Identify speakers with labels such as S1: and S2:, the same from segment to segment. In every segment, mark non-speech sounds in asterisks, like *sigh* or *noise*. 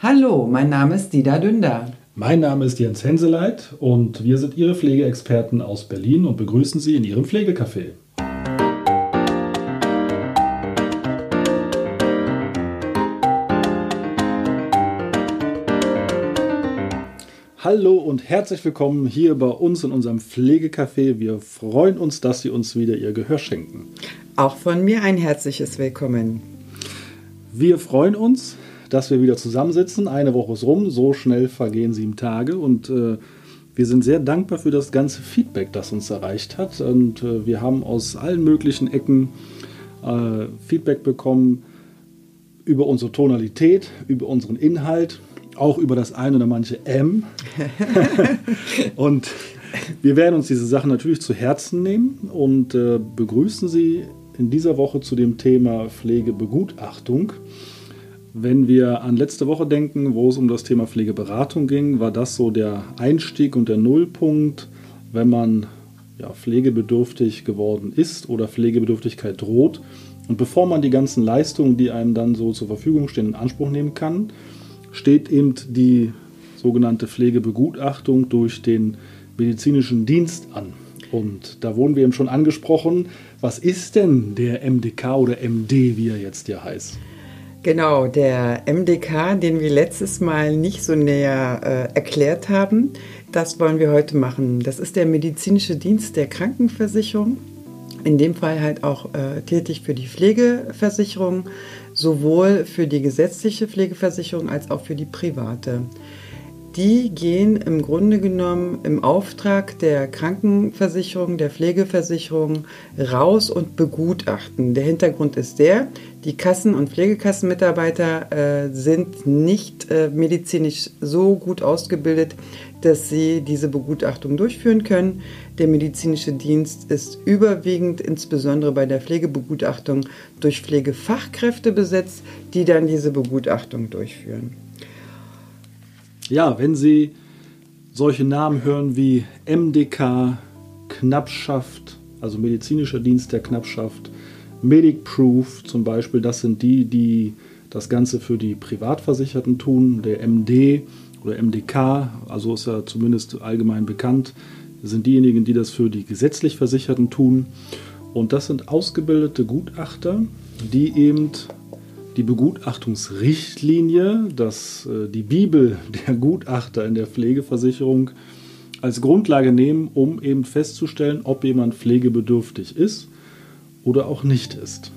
S1: Hallo, mein Name ist Dida Dünder.
S2: Mein Name ist Jens Henseleit und wir sind Ihre Pflegeexperten aus Berlin und begrüßen Sie in Ihrem Pflegecafé. Hallo und herzlich willkommen hier bei uns in unserem Pflegecafé. Wir freuen uns, dass Sie uns wieder Ihr Gehör schenken.
S1: Auch von mir ein herzliches Willkommen.
S2: Wir freuen uns, dass wir wieder zusammensitzen. Eine Woche ist rum, so schnell vergehen sieben Tage und äh, wir sind sehr dankbar für das ganze Feedback, das uns erreicht hat. Und äh, wir haben aus allen möglichen Ecken äh, Feedback bekommen über unsere Tonalität, über unseren Inhalt, auch über das eine oder manche M. *laughs* und wir werden uns diese Sachen natürlich zu Herzen nehmen und äh, begrüßen Sie in dieser Woche zu dem Thema Pflegebegutachtung. Wenn wir an letzte Woche denken, wo es um das Thema Pflegeberatung ging, war das so der Einstieg und der Nullpunkt, wenn man ja, pflegebedürftig geworden ist oder Pflegebedürftigkeit droht. Und bevor man die ganzen Leistungen, die einem dann so zur Verfügung stehen, in Anspruch nehmen kann, steht eben die sogenannte Pflegebegutachtung durch den medizinischen Dienst an. Und da wurden wir eben schon angesprochen, was ist denn der MDK oder MD, wie er jetzt ja heißt?
S1: Genau, der MDK, den wir letztes Mal nicht so näher äh, erklärt haben, das wollen wir heute machen. Das ist der medizinische Dienst der Krankenversicherung, in dem Fall halt auch äh, tätig für die Pflegeversicherung, sowohl für die gesetzliche Pflegeversicherung als auch für die private die gehen im Grunde genommen im Auftrag der Krankenversicherung, der Pflegeversicherung raus und begutachten. Der Hintergrund ist der, die Kassen- und Pflegekassenmitarbeiter äh, sind nicht äh, medizinisch so gut ausgebildet, dass sie diese Begutachtung durchführen können. Der medizinische Dienst ist überwiegend, insbesondere bei der Pflegebegutachtung, durch Pflegefachkräfte besetzt, die dann diese Begutachtung durchführen
S2: ja, wenn Sie solche Namen hören wie MDK, Knappschaft, also medizinischer Dienst der Knappschaft, MedicProof zum Beispiel, das sind die, die das Ganze für die Privatversicherten tun. Der MD oder MDK, also ist ja zumindest allgemein bekannt, sind diejenigen, die das für die gesetzlich Versicherten tun. Und das sind ausgebildete Gutachter, die eben die Begutachtungsrichtlinie, dass äh, die Bibel *laughs* der Gutachter in der Pflegeversicherung als Grundlage nehmen, um eben festzustellen, ob jemand pflegebedürftig ist oder auch nicht ist.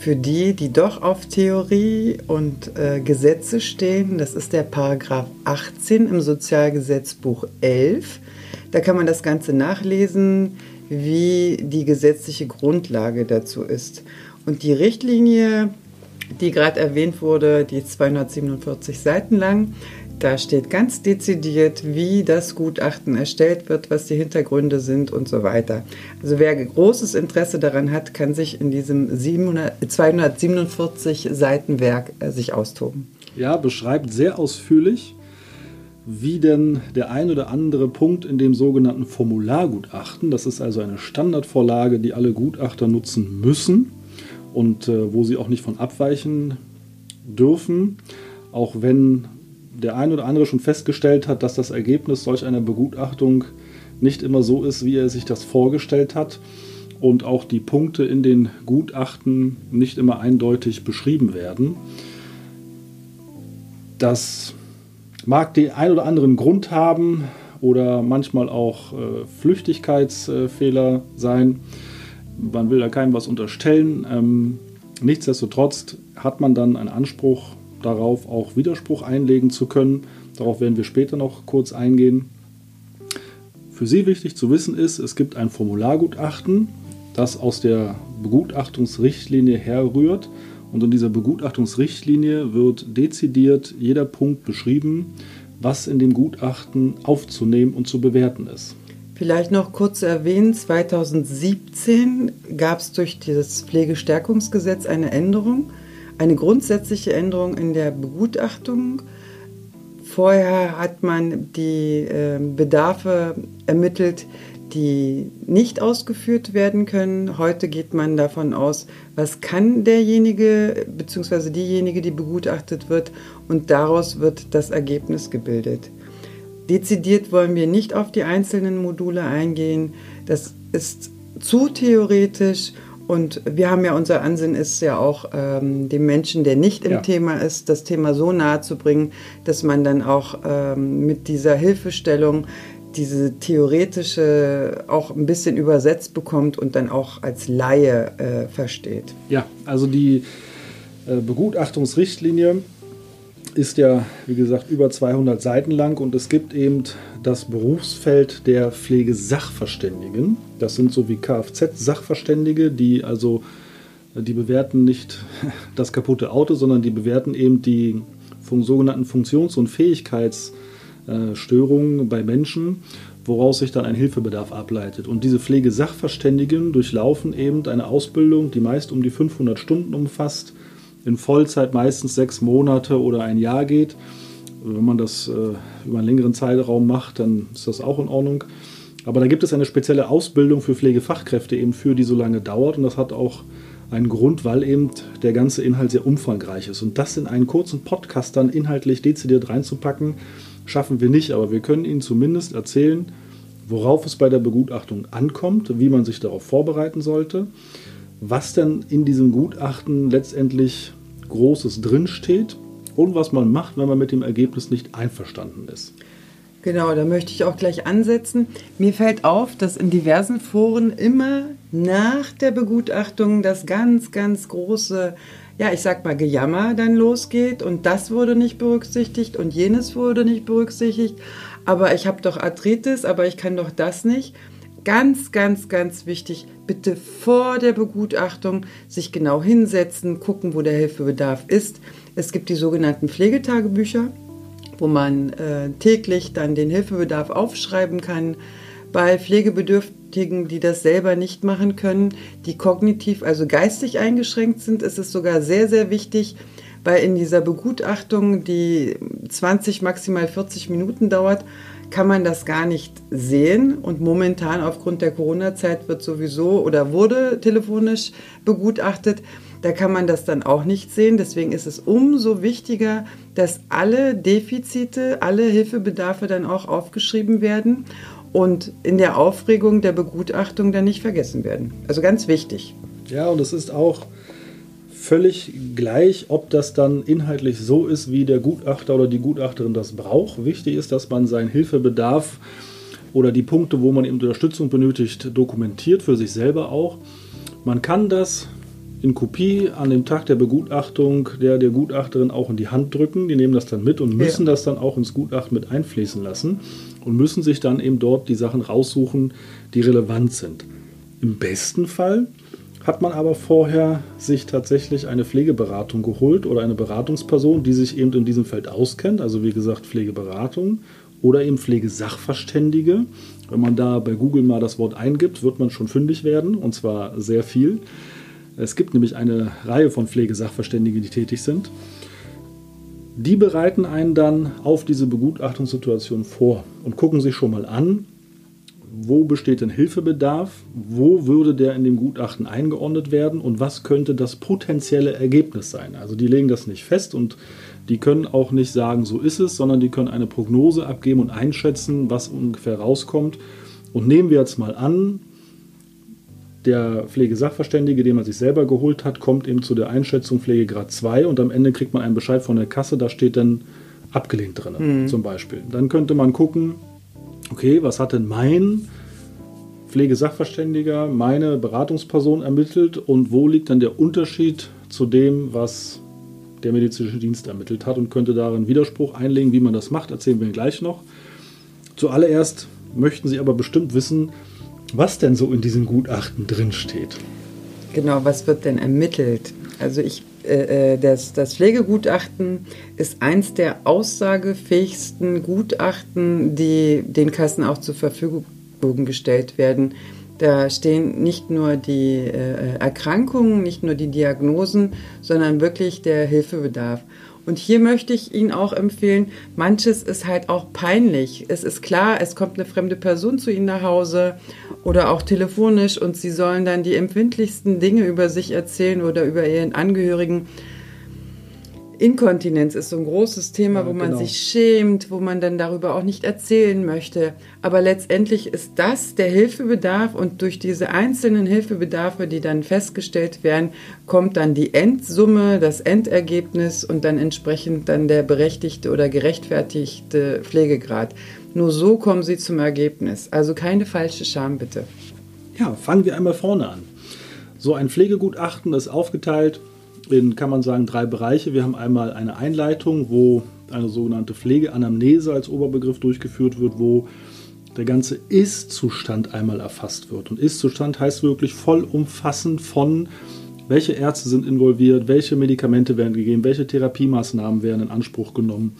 S1: Für die, die doch auf Theorie und äh, Gesetze stehen, das ist der Paragraph 18 im Sozialgesetzbuch 11. Da kann man das Ganze nachlesen, wie die gesetzliche Grundlage dazu ist. Und die Richtlinie die gerade erwähnt wurde, die ist 247 Seiten lang. Da steht ganz dezidiert, wie das Gutachten erstellt wird, was die Hintergründe sind und so weiter. Also wer großes Interesse daran hat, kann sich in diesem 700, 247 Seiten Werk äh, sich austoben.
S2: Ja, beschreibt sehr ausführlich, wie denn der ein oder andere Punkt in dem sogenannten Formulargutachten, das ist also eine Standardvorlage, die alle Gutachter nutzen müssen, und äh, wo sie auch nicht von abweichen dürfen, auch wenn der ein oder andere schon festgestellt hat, dass das Ergebnis solch einer Begutachtung nicht immer so ist, wie er sich das vorgestellt hat und auch die Punkte in den Gutachten nicht immer eindeutig beschrieben werden. Das mag den ein oder anderen Grund haben oder manchmal auch äh, Flüchtigkeitsfehler sein man will da keinem was unterstellen. Ähm, nichtsdestotrotz hat man dann einen Anspruch darauf, auch Widerspruch einlegen zu können. Darauf werden wir später noch kurz eingehen. Für Sie wichtig zu wissen ist, es gibt ein Formulargutachten, das aus der Begutachtungsrichtlinie herrührt. Und in dieser Begutachtungsrichtlinie wird dezidiert jeder Punkt beschrieben, was in dem Gutachten aufzunehmen und zu bewerten ist.
S1: Vielleicht noch kurz erwähnen, 2017 gab es durch dieses Pflegestärkungsgesetz eine Änderung, eine grundsätzliche Änderung in der Begutachtung. Vorher hat man die äh, Bedarfe ermittelt, die nicht ausgeführt werden können. Heute geht man davon aus, was kann derjenige bzw. diejenige, die begutachtet wird und daraus wird das Ergebnis gebildet. Dezidiert wollen wir nicht auf die einzelnen Module eingehen. Das ist zu theoretisch und wir haben ja, unser Ansinn ist ja auch, ähm, dem Menschen, der nicht im ja. Thema ist, das Thema so nahe zu bringen, dass man dann auch ähm, mit dieser Hilfestellung diese theoretische auch ein bisschen übersetzt bekommt und dann auch als Laie äh, versteht.
S2: Ja, also die äh, Begutachtungsrichtlinie ist ja, wie gesagt, über 200 Seiten lang und es gibt eben das Berufsfeld der Pflegesachverständigen. Das sind so wie Kfz-Sachverständige, die also, die bewerten nicht *laughs* das kaputte Auto, sondern die bewerten eben die sogenannten Funktions- und Fähigkeitsstörungen bei Menschen, woraus sich dann ein Hilfebedarf ableitet. Und diese Pflegesachverständigen durchlaufen eben eine Ausbildung, die meist um die 500 Stunden umfasst in Vollzeit meistens sechs Monate oder ein Jahr geht. Wenn man das äh, über einen längeren Zeitraum macht, dann ist das auch in Ordnung. Aber da gibt es eine spezielle Ausbildung für Pflegefachkräfte eben für, die so lange dauert. Und das hat auch einen Grund, weil eben der ganze Inhalt sehr umfangreich ist. Und das in einen kurzen Podcast dann inhaltlich dezidiert reinzupacken, schaffen wir nicht. Aber wir können Ihnen zumindest erzählen, worauf es bei der Begutachtung ankommt, wie man sich darauf vorbereiten sollte was denn in diesem Gutachten letztendlich Großes drinsteht und was man macht, wenn man mit dem Ergebnis nicht einverstanden ist.
S1: Genau, da möchte ich auch gleich ansetzen. Mir fällt auf, dass in diversen Foren immer nach der Begutachtung das ganz, ganz große, ja, ich sag mal, Gejammer dann losgeht und das wurde nicht berücksichtigt und jenes wurde nicht berücksichtigt. Aber ich habe doch Arthritis, aber ich kann doch das nicht. Ganz, ganz, ganz wichtig, bitte vor der Begutachtung sich genau hinsetzen, gucken, wo der Hilfebedarf ist. Es gibt die sogenannten Pflegetagebücher, wo man äh, täglich dann den Hilfebedarf aufschreiben kann. Bei Pflegebedürftigen, die das selber nicht machen können, die kognitiv, also geistig eingeschränkt sind, ist es sogar sehr, sehr wichtig, weil in dieser Begutachtung, die 20, maximal 40 Minuten dauert, kann man das gar nicht sehen. Und momentan aufgrund der Corona-Zeit wird sowieso oder wurde telefonisch begutachtet. Da kann man das dann auch nicht sehen. Deswegen ist es umso wichtiger, dass alle Defizite, alle Hilfebedarfe dann auch aufgeschrieben werden und in der Aufregung der Begutachtung dann nicht vergessen werden. Also ganz wichtig.
S2: Ja, und es ist auch völlig gleich, ob das dann inhaltlich so ist, wie der Gutachter oder die Gutachterin das braucht. Wichtig ist, dass man seinen Hilfebedarf oder die Punkte, wo man eben Unterstützung benötigt, dokumentiert, für sich selber auch. Man kann das in Kopie an dem Tag der Begutachtung der, der Gutachterin auch in die Hand drücken. Die nehmen das dann mit und müssen ja. das dann auch ins Gutachten mit einfließen lassen und müssen sich dann eben dort die Sachen raussuchen, die relevant sind. Im besten Fall hat man aber vorher sich tatsächlich eine Pflegeberatung geholt oder eine Beratungsperson, die sich eben in diesem Feld auskennt, also wie gesagt Pflegeberatung oder eben Pflegesachverständige. Wenn man da bei Google mal das Wort eingibt, wird man schon fündig werden und zwar sehr viel. Es gibt nämlich eine Reihe von Pflegesachverständigen, die tätig sind. Die bereiten einen dann auf diese Begutachtungssituation vor und gucken sich schon mal an, wo besteht denn Hilfebedarf, wo würde der in dem Gutachten eingeordnet werden und was könnte das potenzielle Ergebnis sein. Also die legen das nicht fest und die können auch nicht sagen, so ist es, sondern die können eine Prognose abgeben und einschätzen, was ungefähr rauskommt. Und nehmen wir jetzt mal an, der Pflegesachverständige, den man sich selber geholt hat, kommt eben zu der Einschätzung Pflegegrad 2 und am Ende kriegt man einen Bescheid von der Kasse, da steht dann abgelehnt drin, mhm. zum Beispiel. Dann könnte man gucken, okay, was hat denn mein Pflegesachverständiger, meine Beratungsperson ermittelt und wo liegt dann der Unterschied zu dem, was der medizinische Dienst ermittelt hat und könnte darin Widerspruch einlegen, wie man das macht, erzählen wir gleich noch. Zuallererst möchten Sie aber bestimmt wissen, was denn so in diesem Gutachten drinsteht.
S1: Genau, was wird denn ermittelt? Also ich das, das Pflegegutachten ist eins der aussagefähigsten Gutachten, die den Kassen auch zur Verfügung gestellt werden. Da stehen nicht nur die äh, Erkrankungen, nicht nur die Diagnosen, sondern wirklich der Hilfebedarf. Und hier möchte ich Ihnen auch empfehlen, manches ist halt auch peinlich. Es ist klar, es kommt eine fremde Person zu Ihnen nach Hause oder auch telefonisch und Sie sollen dann die empfindlichsten Dinge über sich erzählen oder über Ihren Angehörigen. Inkontinenz ist so ein großes Thema, ja, wo man genau. sich schämt, wo man dann darüber auch nicht erzählen möchte. Aber letztendlich ist das der Hilfebedarf und durch diese einzelnen Hilfebedarfe, die dann festgestellt werden, kommt dann die Endsumme, das Endergebnis und dann entsprechend dann der berechtigte oder gerechtfertigte Pflegegrad. Nur so kommen Sie zum Ergebnis. Also keine falsche Scham bitte.
S2: Ja, fangen wir einmal vorne an. So ein Pflegegutachten ist aufgeteilt in, kann man sagen, drei Bereiche. Wir haben einmal eine Einleitung, wo eine sogenannte Pflegeanamnese als Oberbegriff durchgeführt wird, wo der ganze Ist-Zustand einmal erfasst wird. Und Ist-Zustand heißt wirklich vollumfassend von, welche Ärzte sind involviert, welche Medikamente werden gegeben, welche Therapiemaßnahmen werden in Anspruch genommen,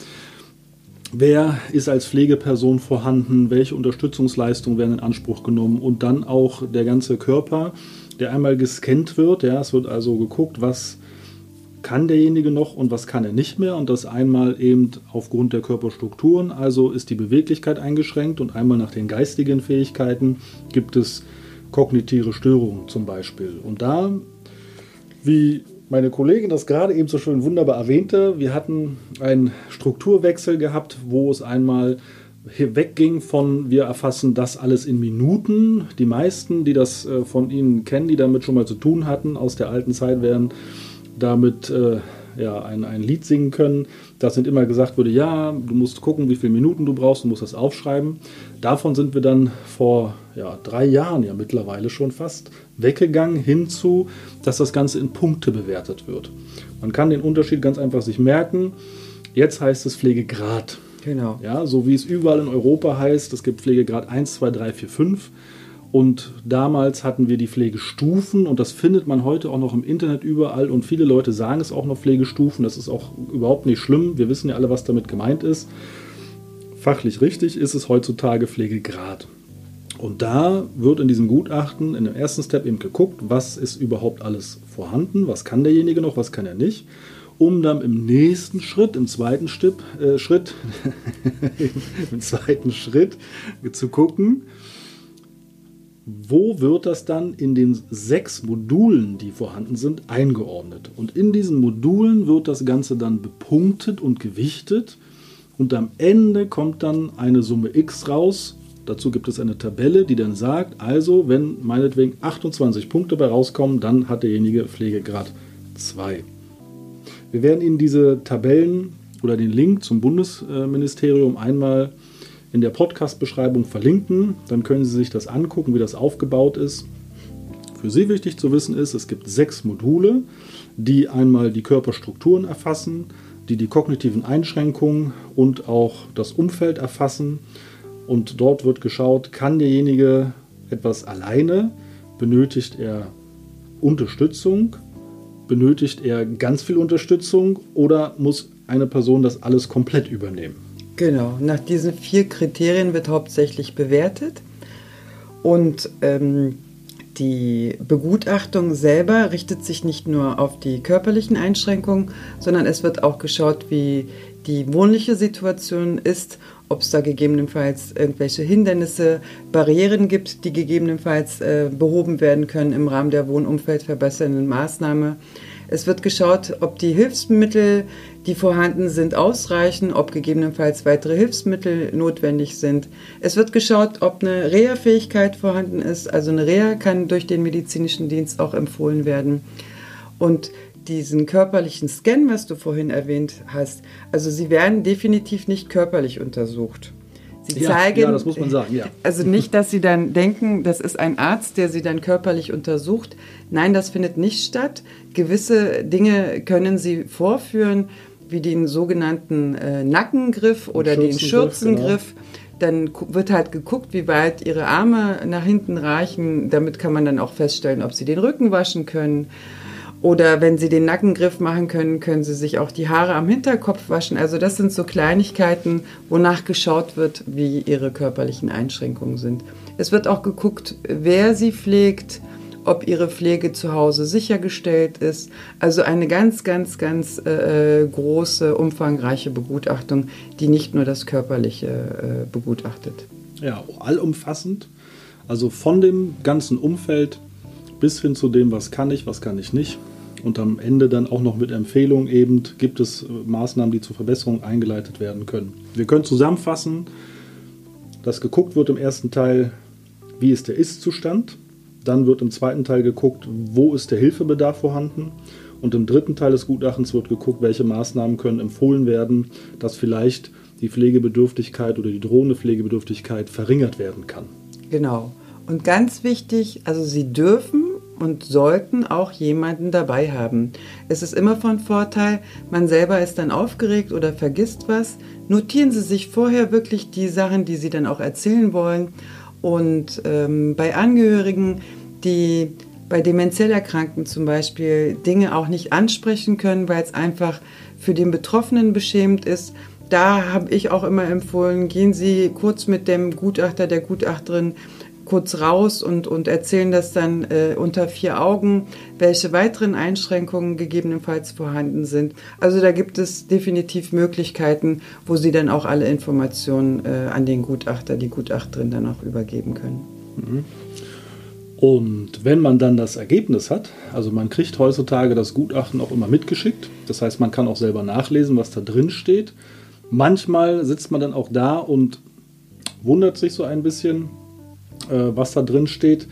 S2: wer ist als Pflegeperson vorhanden, welche Unterstützungsleistungen werden in Anspruch genommen und dann auch der ganze Körper, der einmal gescannt wird. Ja, es wird also geguckt, was kann derjenige noch und was kann er nicht mehr. Und das einmal eben aufgrund der Körperstrukturen, also ist die Beweglichkeit eingeschränkt und einmal nach den geistigen Fähigkeiten gibt es kognitive Störungen zum Beispiel. Und da, wie meine Kollegin das gerade eben so schön wunderbar erwähnte, wir hatten einen Strukturwechsel gehabt, wo es einmal wegging von wir erfassen das alles in Minuten. Die meisten, die das äh, von Ihnen kennen, die damit schon mal zu tun hatten aus der alten Zeit, werden damit äh, ja, ein, ein Lied singen können. Das sind immer gesagt wurde, ja, du musst gucken, wie viele Minuten du brauchst, du musst das aufschreiben. Davon sind wir dann vor ja, drei Jahren ja mittlerweile schon fast weggegangen hinzu, dass das Ganze in Punkte bewertet wird. Man kann den Unterschied ganz einfach sich merken. Jetzt heißt es Pflegegrad. Genau. Ja, so wie es überall in Europa heißt, es gibt Pflegegrad 1, 2, 3, 4, 5. Und damals hatten wir die Pflegestufen und das findet man heute auch noch im Internet überall und viele Leute sagen es auch noch Pflegestufen. Das ist auch überhaupt nicht schlimm. Wir wissen ja alle, was damit gemeint ist. Fachlich richtig ist es heutzutage Pflegegrad. Und da wird in diesem Gutachten in dem ersten Step eben geguckt, was ist überhaupt alles vorhanden, was kann derjenige noch, was kann er nicht, um dann im nächsten Schritt, im zweiten Stipp, äh, Schritt, *laughs* im zweiten Schritt zu gucken, wo wird das dann in den sechs Modulen, die vorhanden sind, eingeordnet. Und in diesen Modulen wird das Ganze dann bepunktet und gewichtet. Und am Ende kommt dann eine Summe X raus. Dazu gibt es eine Tabelle, die dann sagt, also wenn meinetwegen 28 Punkte bei rauskommen, dann hat derjenige Pflegegrad 2. Wir werden Ihnen diese Tabellen oder den Link zum Bundesministerium einmal in der Podcast-Beschreibung verlinken. Dann können Sie sich das angucken, wie das aufgebaut ist. Für Sie wichtig zu wissen ist, es gibt sechs Module, die einmal die Körperstrukturen erfassen, die die kognitiven Einschränkungen und auch das Umfeld erfassen. Und dort wird geschaut, kann derjenige etwas alleine, benötigt er Unterstützung, benötigt er ganz viel Unterstützung oder muss eine Person das alles komplett übernehmen.
S1: Genau, nach diesen vier Kriterien wird hauptsächlich bewertet. Und ähm, die Begutachtung selber richtet sich nicht nur auf die körperlichen Einschränkungen, sondern es wird auch geschaut, wie die wohnliche Situation ist, ob es da gegebenenfalls irgendwelche Hindernisse, Barrieren gibt, die gegebenenfalls äh, behoben werden können im Rahmen der wohnumfeldverbessernden Maßnahme. Es wird geschaut, ob die Hilfsmittel, die vorhanden sind, ausreichen, ob gegebenenfalls weitere Hilfsmittel notwendig sind. Es wird geschaut, ob eine Reha-Fähigkeit vorhanden ist. Also eine Reha kann durch den medizinischen Dienst auch empfohlen werden. Und diesen körperlichen Scan, was du vorhin erwähnt hast, also sie werden definitiv nicht körperlich untersucht. Sie ja, zeigen, ja, das muss man sagen, ja. Also nicht, dass Sie dann denken, das ist ein Arzt, der Sie dann körperlich untersucht. Nein, das findet nicht statt. Gewisse Dinge können Sie vorführen, wie den sogenannten äh, Nackengriff oder den Schürzengriff. Genau. Dann wird halt geguckt, wie weit Ihre Arme nach hinten reichen. Damit kann man dann auch feststellen, ob Sie den Rücken waschen können oder wenn Sie den Nackengriff machen können, können Sie sich auch die Haare am Hinterkopf waschen. Also das sind so Kleinigkeiten, wonach geschaut wird, wie Ihre körperlichen Einschränkungen sind. Es wird auch geguckt, wer Sie pflegt ob ihre Pflege zu Hause sichergestellt ist. Also eine ganz, ganz, ganz äh, große, umfangreiche Begutachtung, die nicht nur das Körperliche äh, begutachtet.
S2: Ja, allumfassend. Also von dem ganzen Umfeld bis hin zu dem, was kann ich, was kann ich nicht. Und am Ende dann auch noch mit Empfehlungen eben, gibt es äh, Maßnahmen, die zur Verbesserung eingeleitet werden können. Wir können zusammenfassen, dass geguckt wird im ersten Teil, wie ist der Ist-Zustand. Dann wird im zweiten Teil geguckt, wo ist der Hilfebedarf vorhanden. Und im dritten Teil des Gutachtens wird geguckt, welche Maßnahmen können empfohlen werden, dass vielleicht die Pflegebedürftigkeit oder die drohende Pflegebedürftigkeit verringert werden kann.
S1: Genau. Und ganz wichtig, also Sie dürfen und sollten auch jemanden dabei haben. Es ist immer von Vorteil, man selber ist dann aufgeregt oder vergisst was. Notieren Sie sich vorher wirklich die Sachen, die Sie dann auch erzählen wollen. Und ähm, bei Angehörigen, die bei demenziell Erkrankten zum Beispiel Dinge auch nicht ansprechen können, weil es einfach für den Betroffenen beschämend ist, da habe ich auch immer empfohlen, gehen Sie kurz mit dem Gutachter, der Gutachterin kurz raus und, und erzählen das dann äh, unter vier Augen, welche weiteren Einschränkungen gegebenenfalls vorhanden sind. Also da gibt es definitiv Möglichkeiten, wo Sie dann auch alle Informationen äh, an den Gutachter, die Gutachterin dann auch übergeben können. Mhm.
S2: Und wenn man dann das Ergebnis hat, also man kriegt heutzutage das Gutachten auch immer mitgeschickt, das heißt man kann auch selber nachlesen, was da drin steht. Manchmal sitzt man dann auch da und wundert sich so ein bisschen, was da drin steht,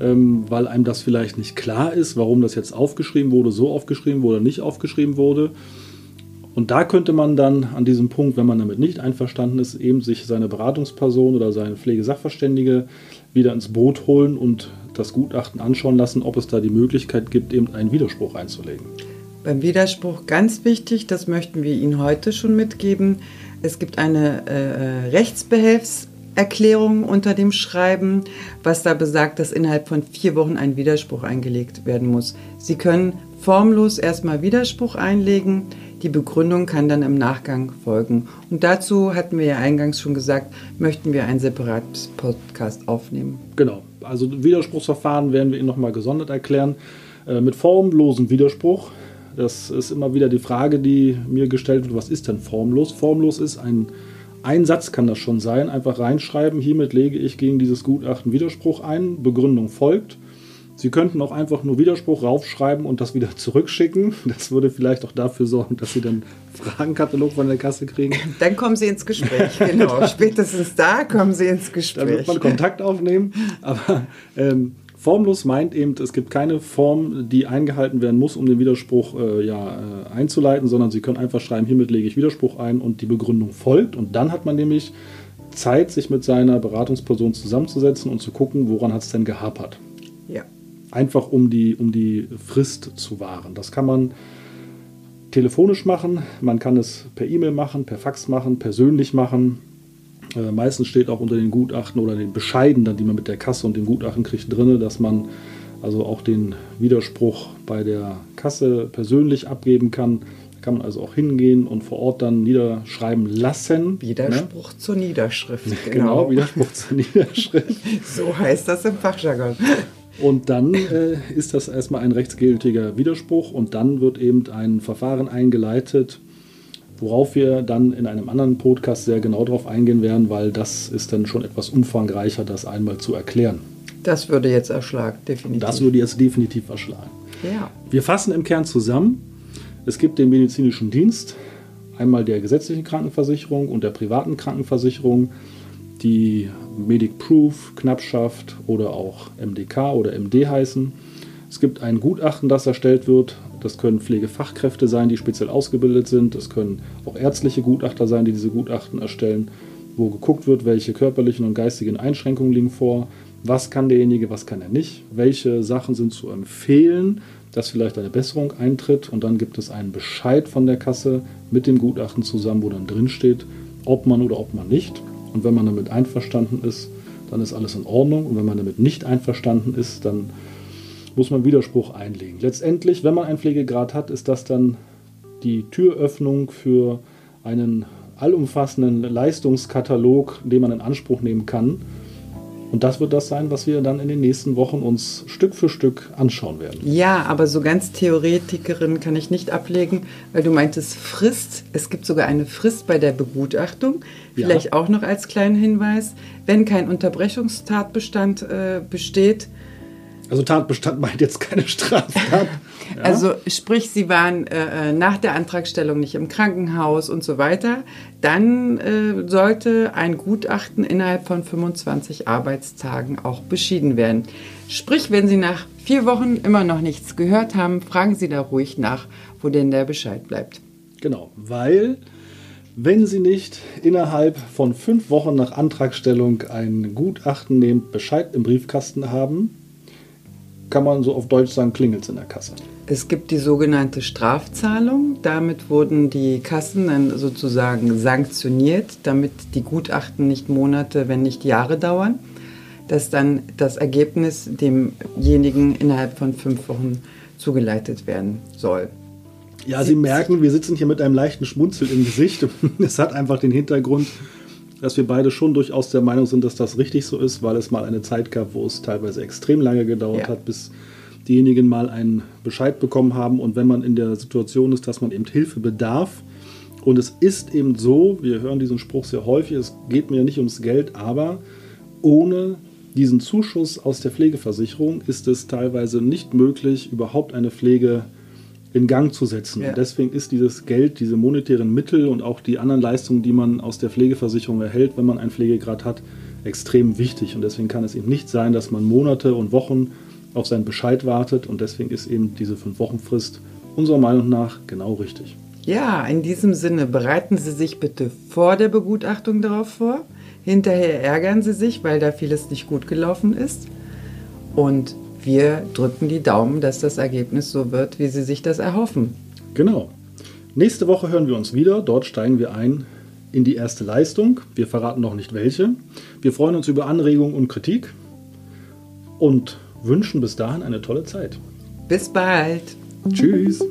S2: ähm, weil einem das vielleicht nicht klar ist, warum das jetzt aufgeschrieben wurde, so aufgeschrieben wurde, nicht aufgeschrieben wurde. Und da könnte man dann an diesem Punkt, wenn man damit nicht einverstanden ist, eben sich seine Beratungsperson oder seine Pflegesachverständige wieder ins Boot holen und das Gutachten anschauen lassen, ob es da die Möglichkeit gibt, eben einen Widerspruch einzulegen.
S1: Beim Widerspruch ganz wichtig, das möchten wir Ihnen heute schon mitgeben. Es gibt eine äh, Rechtsbehelfs- Erklärung unter dem Schreiben, was da besagt, dass innerhalb von vier Wochen ein Widerspruch eingelegt werden muss. Sie können formlos erstmal Widerspruch einlegen. Die Begründung kann dann im Nachgang folgen. Und dazu hatten wir ja eingangs schon gesagt, möchten wir ein separates Podcast aufnehmen.
S2: Genau. Also Widerspruchsverfahren werden wir Ihnen nochmal gesondert erklären. Äh, mit formlosem Widerspruch. Das ist immer wieder die Frage, die mir gestellt wird, was ist denn formlos? Formlos ist ein ein Satz kann das schon sein, einfach reinschreiben, hiermit lege ich gegen dieses Gutachten Widerspruch ein, Begründung folgt. Sie könnten auch einfach nur Widerspruch raufschreiben und das wieder zurückschicken. Das würde vielleicht auch dafür sorgen, dass Sie dann Fragenkatalog von der Kasse kriegen.
S1: Dann kommen Sie ins Gespräch, genau. *laughs* Spätestens da kommen Sie ins Gespräch. Dann
S2: wird man Kontakt aufnehmen. Aber ähm, Formlos meint eben, es gibt keine Form, die eingehalten werden muss, um den Widerspruch äh, ja, äh, einzuleiten, sondern Sie können einfach schreiben, hiermit lege ich Widerspruch ein und die Begründung folgt. Und dann hat man nämlich Zeit, sich mit seiner Beratungsperson zusammenzusetzen und zu gucken, woran hat es denn gehapert.
S1: Ja.
S2: Einfach um die, um die Frist zu wahren. Das kann man telefonisch machen, man kann es per E-Mail machen, per Fax machen, persönlich machen. Äh, meistens steht auch unter den Gutachten oder den Bescheiden, dann, die man mit der Kasse und dem Gutachten kriegt, drin, dass man also auch den Widerspruch bei der Kasse persönlich abgeben kann. Da kann man also auch hingehen und vor Ort dann niederschreiben lassen.
S1: Ne? Widerspruch ne? zur Niederschrift. *laughs*
S2: Genau. genau, Widerspruch zur Niederschrift. *laughs*
S1: so heißt das im Fachjargon.
S2: Und dann äh, ist das erstmal ein rechtsgültiger Widerspruch und dann wird eben ein Verfahren eingeleitet, worauf wir dann in einem anderen Podcast sehr genau darauf eingehen werden, weil das ist dann schon etwas umfangreicher, das einmal zu erklären.
S1: Das würde jetzt erschlagen, definitiv.
S2: Das würde jetzt definitiv erschlagen.
S1: Ja.
S2: Wir fassen im Kern zusammen. Es gibt den medizinischen Dienst, einmal der gesetzlichen Krankenversicherung und der privaten Krankenversicherung, die Medic Proof, Knappschaft oder auch MDK oder MD heißen. Es gibt ein Gutachten, das erstellt wird das können Pflegefachkräfte sein, die speziell ausgebildet sind. Das können auch ärztliche Gutachter sein, die diese Gutachten erstellen, wo geguckt wird, welche körperlichen und geistigen Einschränkungen liegen vor. Was kann derjenige, was kann er nicht? Welche Sachen sind zu empfehlen, dass vielleicht eine Besserung eintritt? Und dann gibt es einen Bescheid von der Kasse mit dem Gutachten zusammen, wo dann drin steht, ob man oder ob man nicht. Und wenn man damit einverstanden ist, dann ist alles in Ordnung. Und wenn man damit nicht einverstanden ist, dann muss man Widerspruch einlegen. Letztendlich, wenn man einen Pflegegrad hat, ist das dann die Türöffnung für einen allumfassenden Leistungskatalog, den man in Anspruch nehmen kann. Und das wird das sein, was wir dann in den nächsten Wochen uns Stück für Stück anschauen werden.
S1: Ja, aber so ganz Theoretikerin kann ich nicht ablegen, weil du meintest Frist. Es gibt sogar eine Frist bei der Begutachtung. Vielleicht ja. auch noch als kleinen Hinweis, wenn kein Unterbrechungstatbestand äh, besteht,
S2: also Tatbestand meint jetzt keine Straftat.
S1: Ja. *laughs* Also sprich, Sie waren äh, äh, nach der Antragstellung nicht im Krankenhaus und so weiter. Dann äh, sollte ein Gutachten innerhalb von 25 Arbeitstagen auch beschieden werden. Sprich, wenn Sie nach vier Wochen immer noch nichts gehört haben, fragen Sie da ruhig nach, wo denn der Bescheid bleibt.
S2: Genau, weil wenn Sie nicht innerhalb von fünf Wochen nach Antragstellung ein Gutachten nehmt, Bescheid im Briefkasten haben, kann man so auf Deutsch sagen, klingelt es in der Kasse.
S1: Es gibt die sogenannte Strafzahlung. Damit wurden die Kassen dann sozusagen sanktioniert, damit die Gutachten nicht Monate, wenn nicht Jahre dauern, dass dann das Ergebnis demjenigen innerhalb von fünf Wochen zugeleitet werden soll.
S2: Ja, Sie, merken, wir sitzen hier mit einem leichten Schmunzel im Gesicht. *laughs* Es hat einfach den Hintergrund, dass wir beide schon durchaus der Meinung sind, dass das richtig so ist, weil es mal eine Zeit gab, wo es teilweise extrem lange gedauert ja. hat, bis diejenigen mal einen Bescheid bekommen haben. Und wenn man in der Situation ist, dass man eben Hilfe bedarf, und es ist eben so, wir hören diesen Spruch sehr häufig, es geht mir nicht ums Geld, aber ohne diesen Zuschuss aus der Pflegeversicherung ist es teilweise nicht möglich, überhaupt eine Pflege zu in Gang zu setzen. Ja. Und deswegen ist dieses Geld, diese monetären Mittel und auch die anderen Leistungen, die man aus der Pflegeversicherung erhält, wenn man einen Pflegegrad hat, extrem wichtig. Und deswegen kann es eben nicht sein, dass man Monate und Wochen auf seinen Bescheid wartet. Und deswegen ist eben diese Fünf-Wochen-Frist unserer Meinung nach genau richtig.
S1: Ja, in diesem Sinne bereiten Sie sich bitte vor der Begutachtung darauf vor. Hinterher ärgern Sie sich, weil da vieles nicht gut gelaufen ist. Und wir drücken die Daumen, dass das Ergebnis so wird, wie Sie sich das erhoffen.
S2: Genau. Nächste Woche hören wir uns wieder. Dort steigen wir ein in die erste Leistung. Wir verraten noch nicht welche. Wir freuen uns über Anregungen und Kritik und wünschen bis dahin eine tolle Zeit.
S1: Bis bald.
S2: Tschüss.